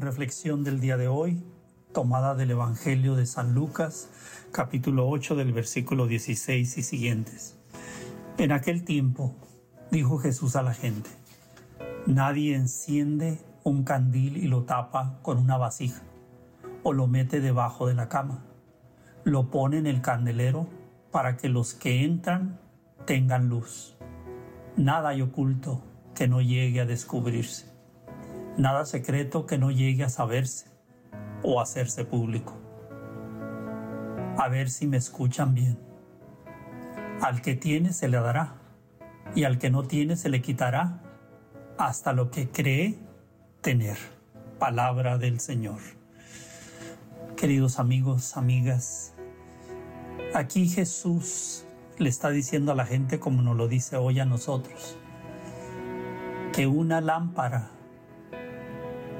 reflexión del día de hoy, tomada del Evangelio de San Lucas, capítulo 8 del versículo 16 y siguientes. En aquel tiempo dijo Jesús a la gente, nadie enciende un candil y lo tapa con una vasija o lo mete debajo de la cama. Lo pone en el candelero para que los que entran tengan luz. Nada hay oculto que no llegue a descubrirse nada secreto que no llegue a saberse o hacerse público. A ver si me escuchan bien. Al que tiene se le dará, y al que no tiene se le quitará hasta lo que cree tener. Palabra del Señor. Queridos amigos, amigas, aquí Jesús le está diciendo a la gente como nos lo dice hoy a nosotros, que una lámpara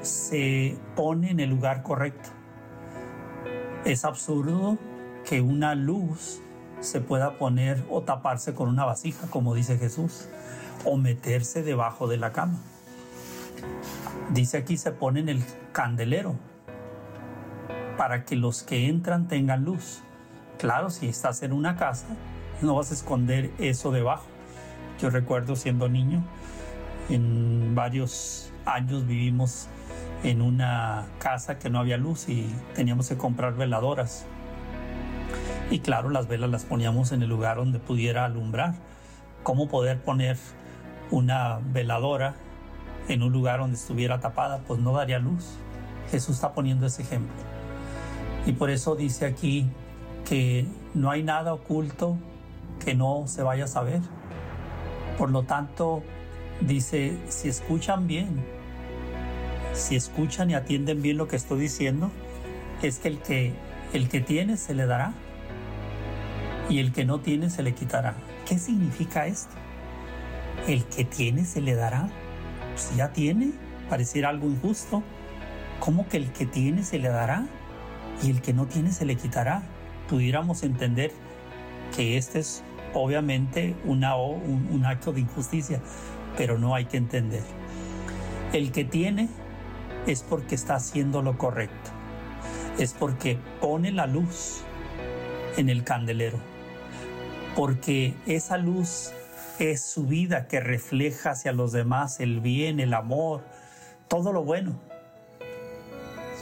se pone en el lugar correcto. Es absurdo que una luz se pueda poner o taparse con una vasija, como dice Jesús, o meterse debajo de la cama. Dice aquí se pone en el candelero para que los que entran tengan luz. Claro, si estás en una casa, no vas a esconder eso debajo. Yo recuerdo siendo niño, en varios años vivimos en una casa que no había luz y teníamos que comprar veladoras. Y claro, las velas las poníamos en el lugar donde pudiera alumbrar. ¿Cómo poder poner una veladora en un lugar donde estuviera tapada? Pues no daría luz. Jesús está poniendo ese ejemplo. Y por eso dice aquí que no hay nada oculto que no se vaya a saber. Por lo tanto, dice, si escuchan bien, si escuchan y atienden bien lo que estoy diciendo, es que el que, el que tiene se le dará y el que no tiene se le quitará. ¿Qué significa esto? El que tiene se le dará. Si ya tiene, pareciera algo injusto. ¿Cómo que el que tiene se le dará y el que no tiene se le quitará? Pudiéramos entender que este es obviamente un acto de injusticia, pero no hay que entender. El que tiene es porque está haciendo lo correcto. Es porque pone la luz en el candelero. Porque esa luz es su vida que refleja hacia los demás el bien, el amor, todo lo bueno.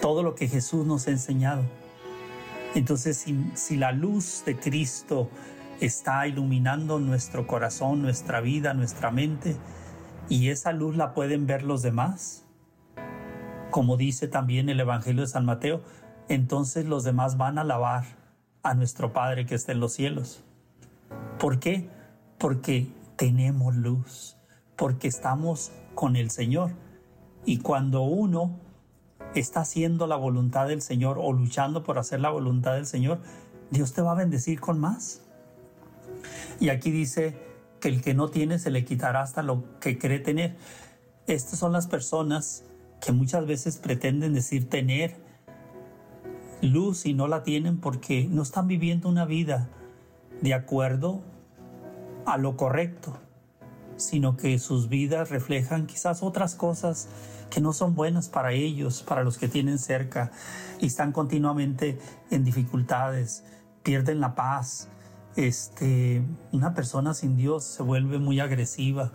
Todo lo que Jesús nos ha enseñado. Entonces, si, la luz de Cristo está iluminando nuestro corazón, nuestra vida, nuestra mente, y esa luz la pueden ver los demás, como dice también el Evangelio de San Mateo, entonces los demás van a alabar a nuestro Padre que está en los cielos. ¿Por qué? Porque tenemos luz, porque estamos con el Señor. Y cuando uno está haciendo la voluntad del Señor o luchando por hacer la voluntad del Señor, Dios te va a bendecir con más. Y aquí dice que el que no tiene se le quitará hasta lo que cree tener. Estas son las personas que muchas veces pretenden decir tener luz y no la tienen porque no están viviendo una vida de acuerdo a lo correcto, sino que sus vidas reflejan quizás otras cosas que no son buenas para ellos, para los que tienen cerca, y están continuamente en dificultades, pierden la paz. Este, una persona sin Dios se vuelve muy agresiva,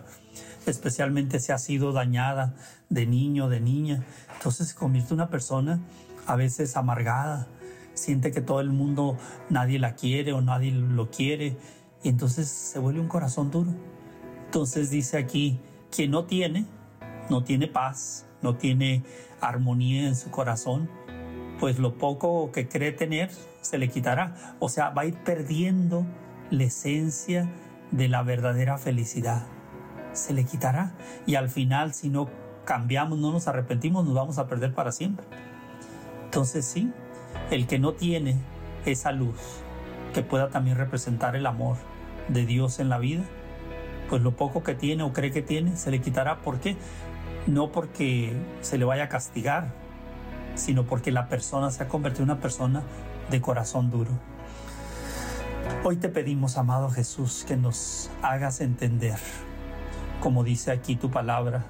especialmente si ha sido dañada de niño, de niña. Entonces se convierte en una persona a veces amargada, siente que todo el mundo, nadie la quiere o nadie lo quiere, y entonces se vuelve un corazón duro. Entonces dice aquí, quien no tiene, no tiene paz, no tiene armonía en su corazón, pues lo poco que cree tener se le quitará. O sea, va a ir perdiendo la esencia de la verdadera felicidad se le quitará. Y al final, si no cambiamos, no nos arrepentimos, nos vamos a perder para siempre. Entonces sí, el que no tiene esa luz que pueda también representar el amor de Dios en la vida, pues lo poco que tiene o cree que tiene se le quitará. ¿Por qué? No porque se le vaya a castigar, sino porque la persona se ha convertido en una persona de corazón duro. Hoy te pedimos, amado Jesús, que nos hagas entender como dice aquí tu palabra,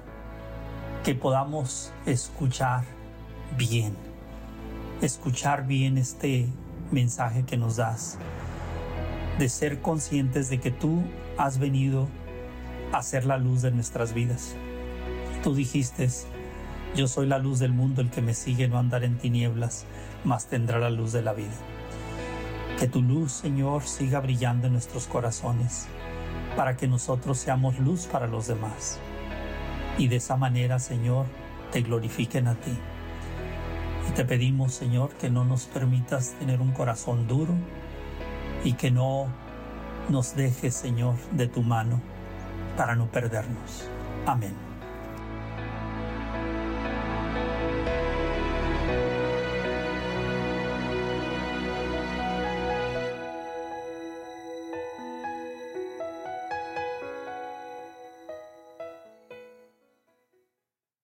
que podamos escuchar bien, escuchar bien este mensaje que nos das, de ser conscientes de que tú has venido a ser la luz de nuestras vidas. Tú dijiste, yo soy la luz del mundo, el que me sigue no andar en tinieblas, mas tendrá la luz de la vida. Que tu luz, Señor, siga brillando en nuestros corazones, para que nosotros seamos luz para los demás. Y de esa manera, Señor, te glorifiquen a ti. Y te pedimos, Señor, que no nos permitas tener un corazón duro y que no nos dejes, Señor, de tu mano para no perdernos. Amén.